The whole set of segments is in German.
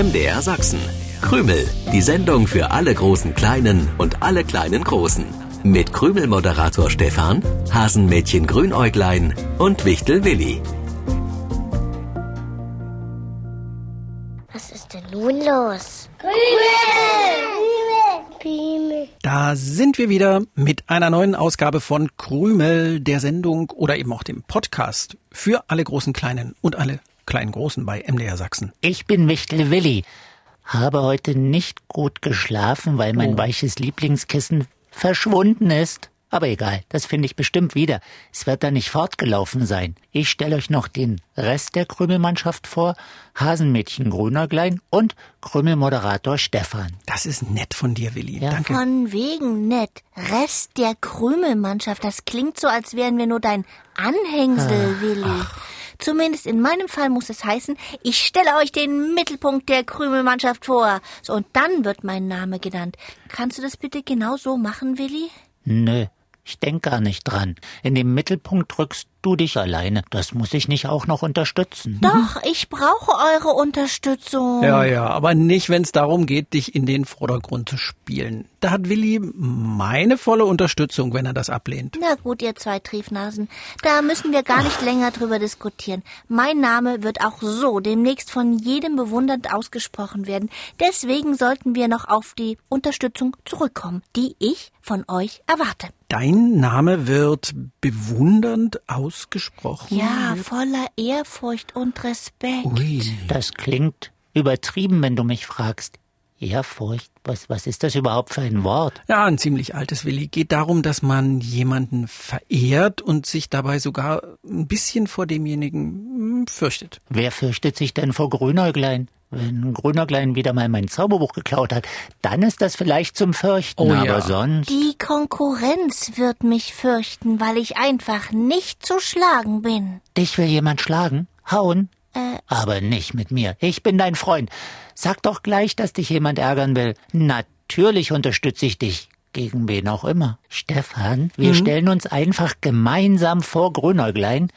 MDR Sachsen. Krümel, die Sendung für alle großen Kleinen und alle kleinen Großen. Mit Krümel-Moderator Stefan, Hasenmädchen Grünäuglein und Wichtel Willi. Was ist denn nun los? Krümel! Da sind wir wieder mit einer neuen Ausgabe von Krümel, der Sendung oder eben auch dem Podcast für alle großen Kleinen und alle kleinen Großen bei MDR Sachsen. Ich bin Wichtel Willi. Habe heute nicht gut geschlafen, weil mein oh. weiches Lieblingskissen verschwunden ist. Aber egal, das finde ich bestimmt wieder. Es wird da nicht fortgelaufen sein. Ich stelle euch noch den Rest der Krümelmannschaft vor. Hasenmädchen Grünerglein und Krümelmoderator Stefan. Das ist nett von dir, Willi. Ja. Danke. Von wegen nett. Rest der Krümelmannschaft. Das klingt so, als wären wir nur dein Anhängsel, ach, Willi. Ach. Zumindest in meinem Fall muss es heißen, ich stelle euch den Mittelpunkt der Krümelmannschaft vor. So, und dann wird mein Name genannt. Kannst du das bitte genau so machen, Willi? Nö. Ich denk gar nicht dran. In dem Mittelpunkt drückst du dich alleine. Das muss ich nicht auch noch unterstützen. Doch, ich brauche eure Unterstützung. Ja, ja, aber nicht, wenn es darum geht, dich in den Vordergrund zu spielen. Da hat Willi meine volle Unterstützung, wenn er das ablehnt. Na gut, ihr zwei Triefnasen. Da müssen wir gar nicht länger drüber diskutieren. Mein Name wird auch so demnächst von jedem bewundernd ausgesprochen werden. Deswegen sollten wir noch auf die Unterstützung zurückkommen, die ich von euch erwarte. Dein Name wird bewundernd ausgesprochen? Ja, voller Ehrfurcht und Respekt. Ui. Das klingt übertrieben, wenn du mich fragst. Ehrfurcht, was, was ist das überhaupt für ein Wort? Ja, ein ziemlich altes Willi. Geht darum, dass man jemanden verehrt und sich dabei sogar ein bisschen vor demjenigen hm, fürchtet. Wer fürchtet sich denn vor Grünäuglein? Wenn Grünerglein wieder mal mein Zauberbuch geklaut hat, dann ist das vielleicht zum Fürchten, oh, aber ja. sonst. Die Konkurrenz wird mich fürchten, weil ich einfach nicht zu schlagen bin. Dich will jemand schlagen? Hauen? Äh. Aber nicht mit mir. Ich bin dein Freund. Sag doch gleich, dass dich jemand ärgern will. Natürlich unterstütze ich dich. Gegen wen auch immer. Stefan, wir mhm. stellen uns einfach gemeinsam vor Grünäuglein.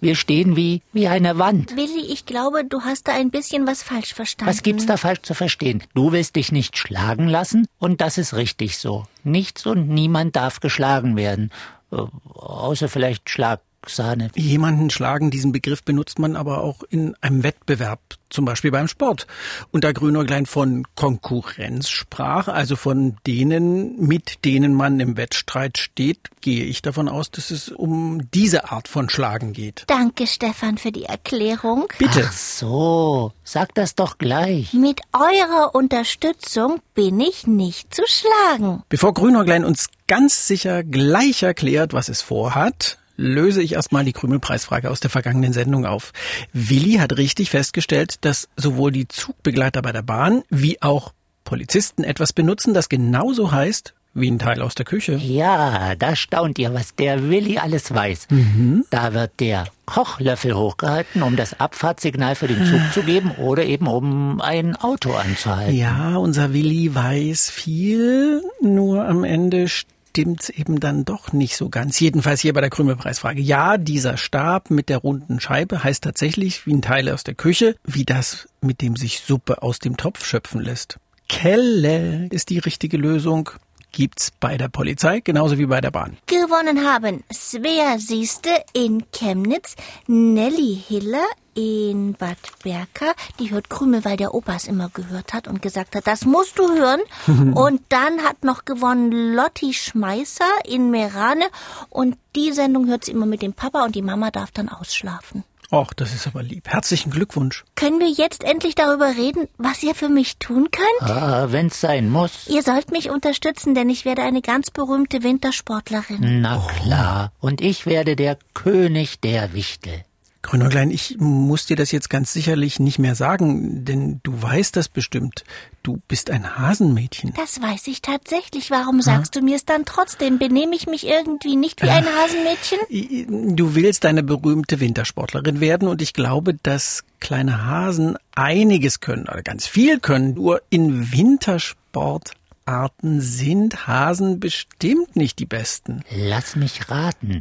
Wir stehen wie, wie eine Wand. Willi, ich glaube, du hast da ein bisschen was falsch verstanden. Was gibt's da falsch zu verstehen? Du willst dich nicht schlagen lassen und das ist richtig so. Nichts und niemand darf geschlagen werden. Äh, außer vielleicht Schlag Sahne. Jemanden schlagen, diesen Begriff benutzt man aber auch in einem Wettbewerb, zum Beispiel beim Sport. Und da Grünäuglein von Konkurrenz sprach, also von denen, mit denen man im Wettstreit steht, gehe ich davon aus, dass es um diese Art von Schlagen geht. Danke, Stefan, für die Erklärung. Bitte. Ach so, sag das doch gleich. Mit eurer Unterstützung bin ich nicht zu schlagen. Bevor Grünäuglein uns ganz sicher gleich erklärt, was es vorhat, löse ich erstmal die Krümelpreisfrage aus der vergangenen Sendung auf. Willi hat richtig festgestellt, dass sowohl die Zugbegleiter bei der Bahn wie auch Polizisten etwas benutzen, das genauso heißt wie ein Teil aus der Küche. Ja, da staunt ihr, was der Willi alles weiß. Mhm. Da wird der Kochlöffel hochgehalten, um das Abfahrtssignal für den Zug zu geben oder eben um ein Auto anzuhalten. Ja, unser Willi weiß viel, nur am Ende stimmt's eben dann doch nicht so ganz. Jedenfalls hier bei der Krümelpreisfrage. Ja, dieser Stab mit der runden Scheibe heißt tatsächlich wie ein Teil aus der Küche, wie das, mit dem sich Suppe aus dem Topf schöpfen lässt. Kelle ist die richtige Lösung gibt's bei der Polizei genauso wie bei der Bahn. Gewonnen haben Svea Sieste in Chemnitz, Nelly Hiller in Bad Berka, die hört Krümel, weil der Opa es immer gehört hat und gesagt hat, das musst du hören. und dann hat noch gewonnen Lotti Schmeißer in Merane und die Sendung hört sie immer mit dem Papa und die Mama darf dann ausschlafen. Och, das ist aber lieb. Herzlichen Glückwunsch. Können wir jetzt endlich darüber reden, was ihr für mich tun könnt? Ah, wenn's sein muss. Ihr sollt mich unterstützen, denn ich werde eine ganz berühmte Wintersportlerin. Na klar. Und ich werde der König der Wichtel. Grünäuglein, ich muss dir das jetzt ganz sicherlich nicht mehr sagen, denn du weißt das bestimmt. Du bist ein Hasenmädchen. Das weiß ich tatsächlich. Warum sagst du mir es dann trotzdem? Benehme ich mich irgendwie nicht wie ein Hasenmädchen? Du willst eine berühmte Wintersportlerin werden und ich glaube, dass kleine Hasen einiges können oder ganz viel können. Nur in Wintersportarten sind Hasen bestimmt nicht die besten. Lass mich raten.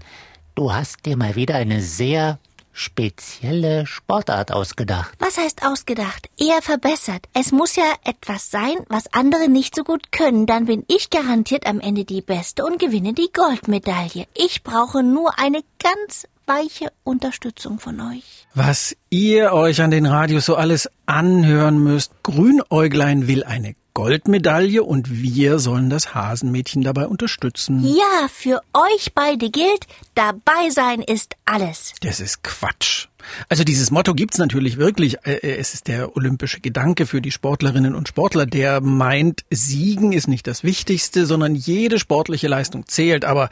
Du hast dir mal wieder eine sehr spezielle Sportart ausgedacht. Was heißt ausgedacht? Eher verbessert. Es muss ja etwas sein, was andere nicht so gut können. Dann bin ich garantiert am Ende die Beste und gewinne die Goldmedaille. Ich brauche nur eine ganz weiche Unterstützung von euch. Was ihr euch an den Radios so alles anhören müsst. Grünäuglein will eine Goldmedaille und wir sollen das Hasenmädchen dabei unterstützen. Ja, für euch beide gilt, dabei sein ist alles. Das ist Quatsch. Also dieses Motto gibt's natürlich wirklich. Äh, äh, Es ist der olympische Gedanke für die Sportlerinnen und Sportler, der meint, Siegen ist nicht das Wichtigste, sondern jede sportliche Leistung zählt. Aber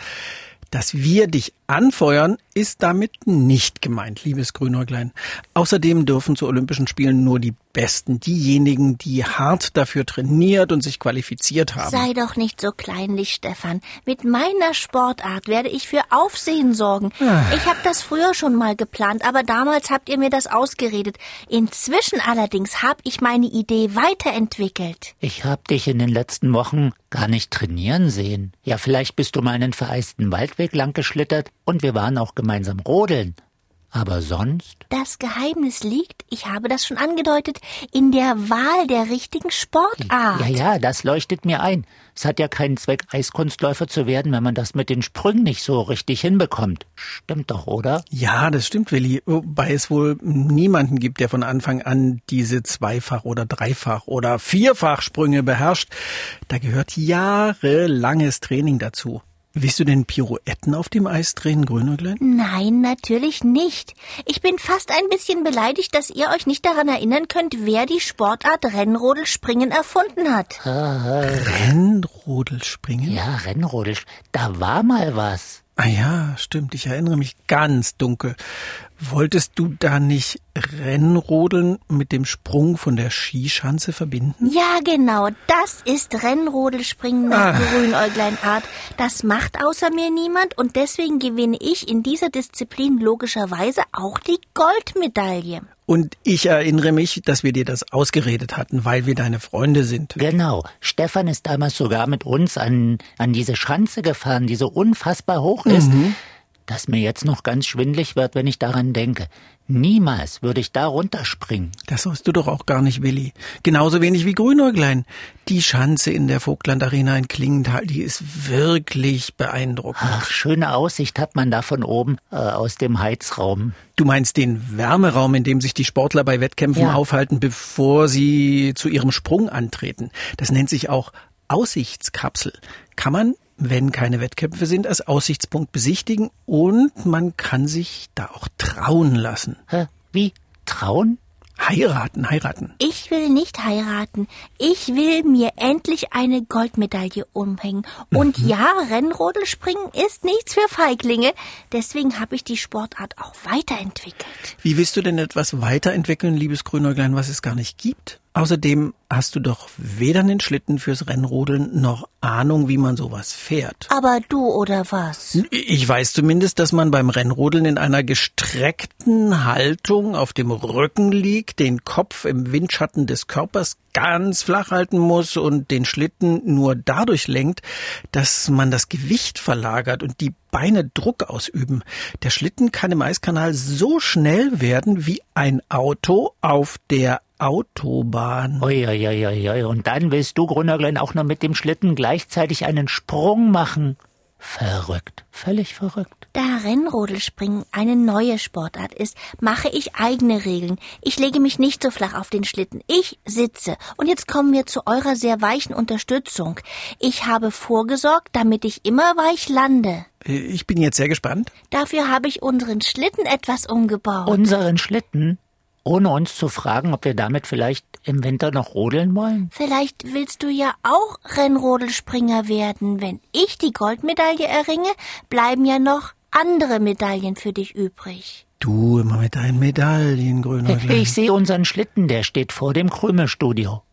dass wir dich anfeuern, ist damit nicht gemeint, liebes Grünäuglein. Außerdem dürfen zu Olympischen Spielen nur die Besten, diejenigen, die hart dafür trainiert und sich qualifiziert haben. Sei doch nicht so kleinlich, Stefan. Mit meiner Sportart werde ich für Aufsehen sorgen. Ich habe das früher schon mal geplant, aber damals habt ihr mir das ausgeredet. Inzwischen allerdings habe ich meine Idee weiterentwickelt. Ich hab dich in den letzten Wochen gar nicht trainieren sehen. Ja, vielleicht bist du mal einen vereisten Waldweg lang geschlittert und wir waren auch gemeinsam rodeln. Aber sonst? Das Geheimnis liegt, ich habe das schon angedeutet, in der Wahl der richtigen Sportart. Ja, ja, das leuchtet mir ein. Es hat ja keinen Zweck, Eiskunstläufer zu werden, wenn man das mit den Sprüngen nicht so richtig hinbekommt. Stimmt doch, oder? Ja, das stimmt, Willi. Wobei es wohl niemanden gibt, der von Anfang an diese Zweifach- oder Dreifach- oder Vierfachsprünge beherrscht. Da gehört jahrelanges Training dazu. Willst du denn Pirouetten auf dem Eis drehen, Grünäuglein? Nein, natürlich nicht. Ich bin fast ein bisschen beleidigt, dass ihr euch nicht daran erinnern könnt, wer die Sportart Rennrodelspringen erfunden hat. Rennrodelspringen? Ja, Rennrodel, da war mal was. Ah ja, stimmt. Ich erinnere mich ganz dunkel. Wolltest du da nicht Rennrodeln mit dem Sprung von der Skischanze verbinden? Ja, genau. Das ist Rennrodelspringen nach Grünäugleinart. Das macht außer mir niemand und deswegen gewinne ich in dieser Disziplin logischerweise auch die Goldmedaille. Und ich erinnere mich, dass wir dir das ausgeredet hatten, weil wir deine Freunde sind. Genau. Stefan ist damals sogar mit uns an, an diese Schanze gefahren, die so unfassbar hoch ist, dass mir jetzt noch ganz schwindlig wird, wenn ich daran denke. Niemals würde ich da runterspringen. Das sollst du doch auch gar nicht, Willi. Genauso wenig wie Grünäuglein. Die Schanze in der Vogtland Arena in Klingenthal, die ist wirklich beeindruckend. Ach, schöne Aussicht hat man da von oben äh, aus dem Heizraum. Du meinst den Wärmeraum, in dem sich die Sportler bei Wettkämpfen Ja. aufhalten, bevor sie zu ihrem Sprung antreten. Das nennt sich auch Aussichtskapsel. Kann man, wenn keine Wettkämpfe sind, als Aussichtspunkt besichtigen und man kann sich da auch trauen lassen. Hä? Wie? Trauen? Heiraten, heiraten. Ich will nicht heiraten. Ich will mir endlich eine Goldmedaille umhängen. Und ja, Rennrodelspringen ist nichts für Feiglinge. Deswegen habe ich die Sportart auch weiterentwickelt. Wie willst du denn etwas weiterentwickeln, liebes Grünäuglein, was es gar nicht gibt? Außerdem hast du doch weder einen Schlitten fürs Rennrodeln noch Ahnung, wie man sowas fährt. Aber du oder was? Ich weiß zumindest, dass man beim Rennrodeln in einer gestreckten Haltung auf dem Rücken liegt, den Kopf im Windschatten des Körpers ganz flach halten muss und den Schlitten nur dadurch lenkt, dass man das Gewicht verlagert und die Beine Druck ausüben. Der Schlitten kann im Eiskanal so schnell werden wie ein Auto auf der Autobahn. Ui, ui, ui, ui, ui. Und dann willst du, Grünerglein, auch noch mit dem Schlitten gleichzeitig einen Sprung machen. Verrückt. Völlig verrückt. Da Rennrodelspringen eine neue Sportart ist, mache ich eigene Regeln. Ich lege mich nicht so flach auf den Schlitten. Ich sitze. Und jetzt kommen wir zu eurer sehr weichen Unterstützung. Ich habe vorgesorgt, damit ich immer weich lande. Ich bin jetzt sehr gespannt. Dafür habe ich unseren Schlitten etwas umgebaut. Unseren Schlitten, ohne uns zu fragen, ob wir damit vielleicht im Winter noch rodeln wollen? Vielleicht willst du ja auch Rennrodelspringer werden. Wenn ich die Goldmedaille erringe, bleiben ja noch andere Medaillen für dich übrig. Du immer mit deinen Medaillen, Grünäuglein. Ich sehe unseren Schlitten, der steht vor dem Krümelstudio.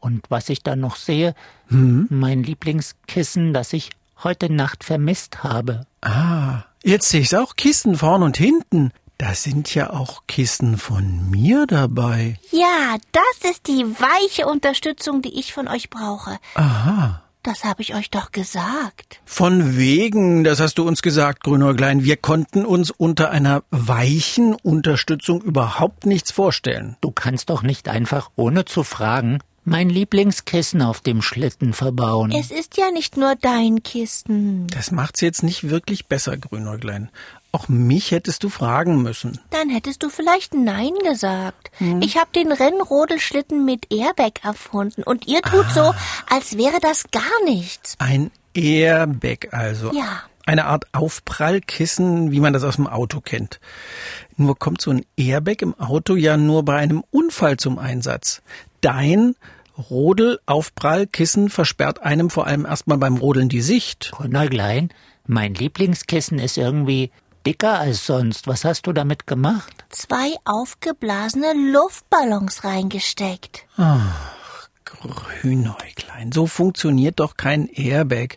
Und was ich dann noch sehe, mein Lieblingskissen, das ich heute Nacht vermisst habe. Ah, jetzt sehe ich's auch. Kisten vorn und hinten. Da sind ja auch Kisten von mir dabei. Ja, das ist die weiche Unterstützung, die ich von euch brauche. Aha. Das habe ich euch doch gesagt. Von wegen, das hast du uns gesagt, Grünäuglein. Wir konnten uns unter einer weichen Unterstützung überhaupt nichts vorstellen. Du kannst doch nicht einfach, ohne zu fragen, mein Lieblingskissen auf dem Schlitten verbauen. Es ist ja nicht nur dein Kissen. Das macht's jetzt nicht wirklich besser, Grünäuglein. Auch mich hättest du fragen müssen. Dann hättest du vielleicht Nein gesagt. Ich habe den Rennrodelschlitten mit Airbag erfunden und ihr tut so, als wäre das gar nichts. Ein Airbag also. Ja. Eine Art Aufprallkissen, wie man das aus dem Auto kennt. Nur kommt so ein Airbag im Auto ja nur bei einem Unfall zum Einsatz. Dein Rodel-Aufprallkissen versperrt einem vor allem erstmal beim Rodeln die Sicht. Grünäuglein, mein Lieblingskissen ist irgendwie dicker als sonst. Was hast du damit gemacht? Zwei aufgeblasene Luftballons reingesteckt. Grünäuglein, so funktioniert doch kein Airbag.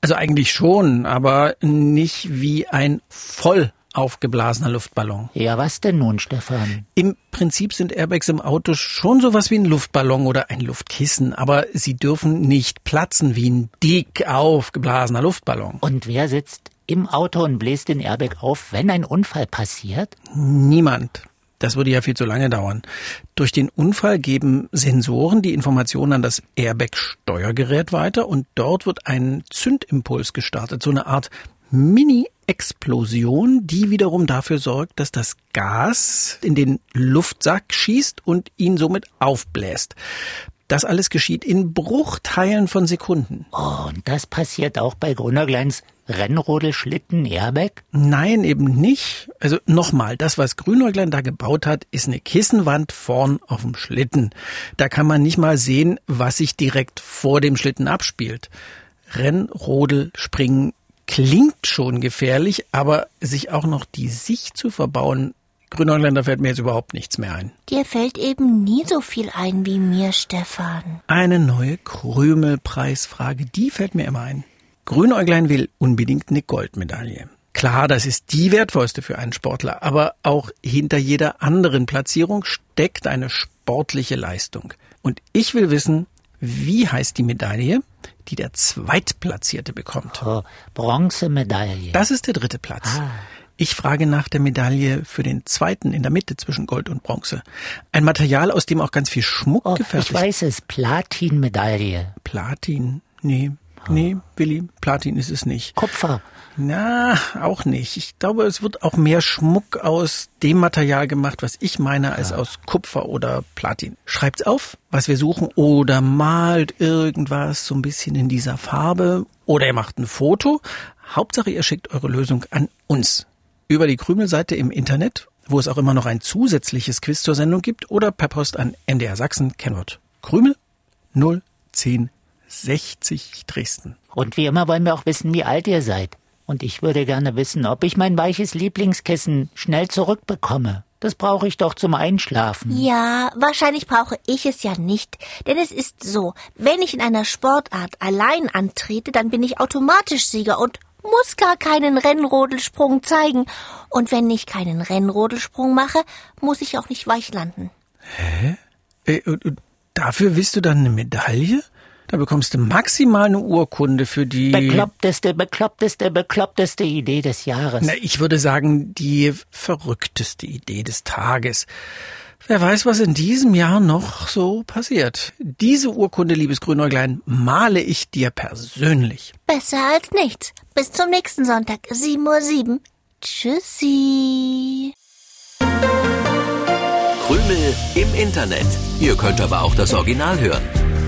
Also eigentlich schon, aber nicht wie ein voll aufgeblasener Luftballon. Ja, was denn nun, Stefan? Im Prinzip sind Airbags im Auto schon sowas wie ein Luftballon oder ein Luftkissen, aber sie dürfen nicht platzen wie ein dick aufgeblasener Luftballon. Und wer sitzt im Auto und bläst den Airbag auf, wenn ein Unfall passiert? Niemand. Das würde ja viel zu lange dauern. Durch den Unfall geben Sensoren die Informationen an das Airbag-Steuergerät weiter und dort wird ein Zündimpuls gestartet, so eine Art Mini-Explosion, die wiederum dafür sorgt, dass das Gas in den Luftsack schießt und ihn somit aufbläst. Das alles geschieht in Bruchteilen von Sekunden. Oh, und das passiert auch bei Grünäugleins Rennrodelschlitten Airbag? Nein, eben nicht. Also nochmal, das, was Grünäuglein da gebaut hat, ist eine Kissenwand vorn auf dem Schlitten. Da kann man nicht mal sehen, was sich direkt vor dem Schlitten abspielt. Rennrodel, Springen klingt schon gefährlich, aber sich auch noch die Sicht zu verbauen, Grünäuglein, da fällt mir jetzt überhaupt nichts mehr ein. Dir fällt eben nie so viel ein wie mir, Stefan. Eine neue Krümelpreisfrage, die fällt mir immer ein. Grünäuglein will unbedingt eine Goldmedaille. Klar, das ist die wertvollste für einen Sportler, aber auch hinter jeder anderen Platzierung steckt eine sportliche Leistung. Und ich will wissen, wie heißt die Medaille, die der Zweitplatzierte bekommt? Oh, Bronzemedaille. Das ist der dritte Platz. Ich frage nach der Medaille für den zweiten in der Mitte zwischen Gold und Bronze. Ein Material, aus dem auch ganz viel Schmuck oh, gefertigt ich weiß es, Platinmedaille. Platin? Nee, nee, Willi, Platin ist es nicht. Kupfer. Na, auch nicht. Ich glaube, es wird auch mehr Schmuck aus dem Material gemacht, was ich meine, als aus Kupfer oder Platin. Schreibt's auf, was wir suchen, oder malt irgendwas so ein bisschen in dieser Farbe, oder ihr macht ein Foto. Hauptsache, ihr schickt eure Lösung an uns. Über die Krümelseite im Internet, wo es auch immer noch ein zusätzliches Quiz zur Sendung gibt, oder per Post an MDR Sachsen, Kennwort Krümel 01060 Dresden. Und wie immer wollen wir auch wissen, wie alt ihr seid. Und ich würde gerne wissen, ob ich mein weiches Lieblingskissen schnell zurückbekomme. Das brauche ich doch zum Einschlafen. Ja, wahrscheinlich brauche ich es ja nicht. Denn es ist so, wenn ich in einer Sportart allein antrete, dann bin ich automatisch Sieger und muss gar keinen Rennrodelsprung zeigen. Und wenn ich keinen Rennrodelsprung mache, muss ich auch nicht weich landen. Äh, und, und dafür willst du dann eine Medaille? Da bekommst du maximal eine Urkunde für die. Bekloppteste, bekloppteste, bekloppteste Idee des Jahres. Na, ich würde sagen, die verrückteste Idee des Tages. Wer weiß, was in diesem Jahr noch so passiert. Diese Urkunde, liebes Grünäuglein, male ich dir persönlich. Besser als nichts. Bis zum nächsten Sonntag, 7.07 Uhr. Tschüssi. Krümel im Internet. Ihr könnt aber auch das Original hören.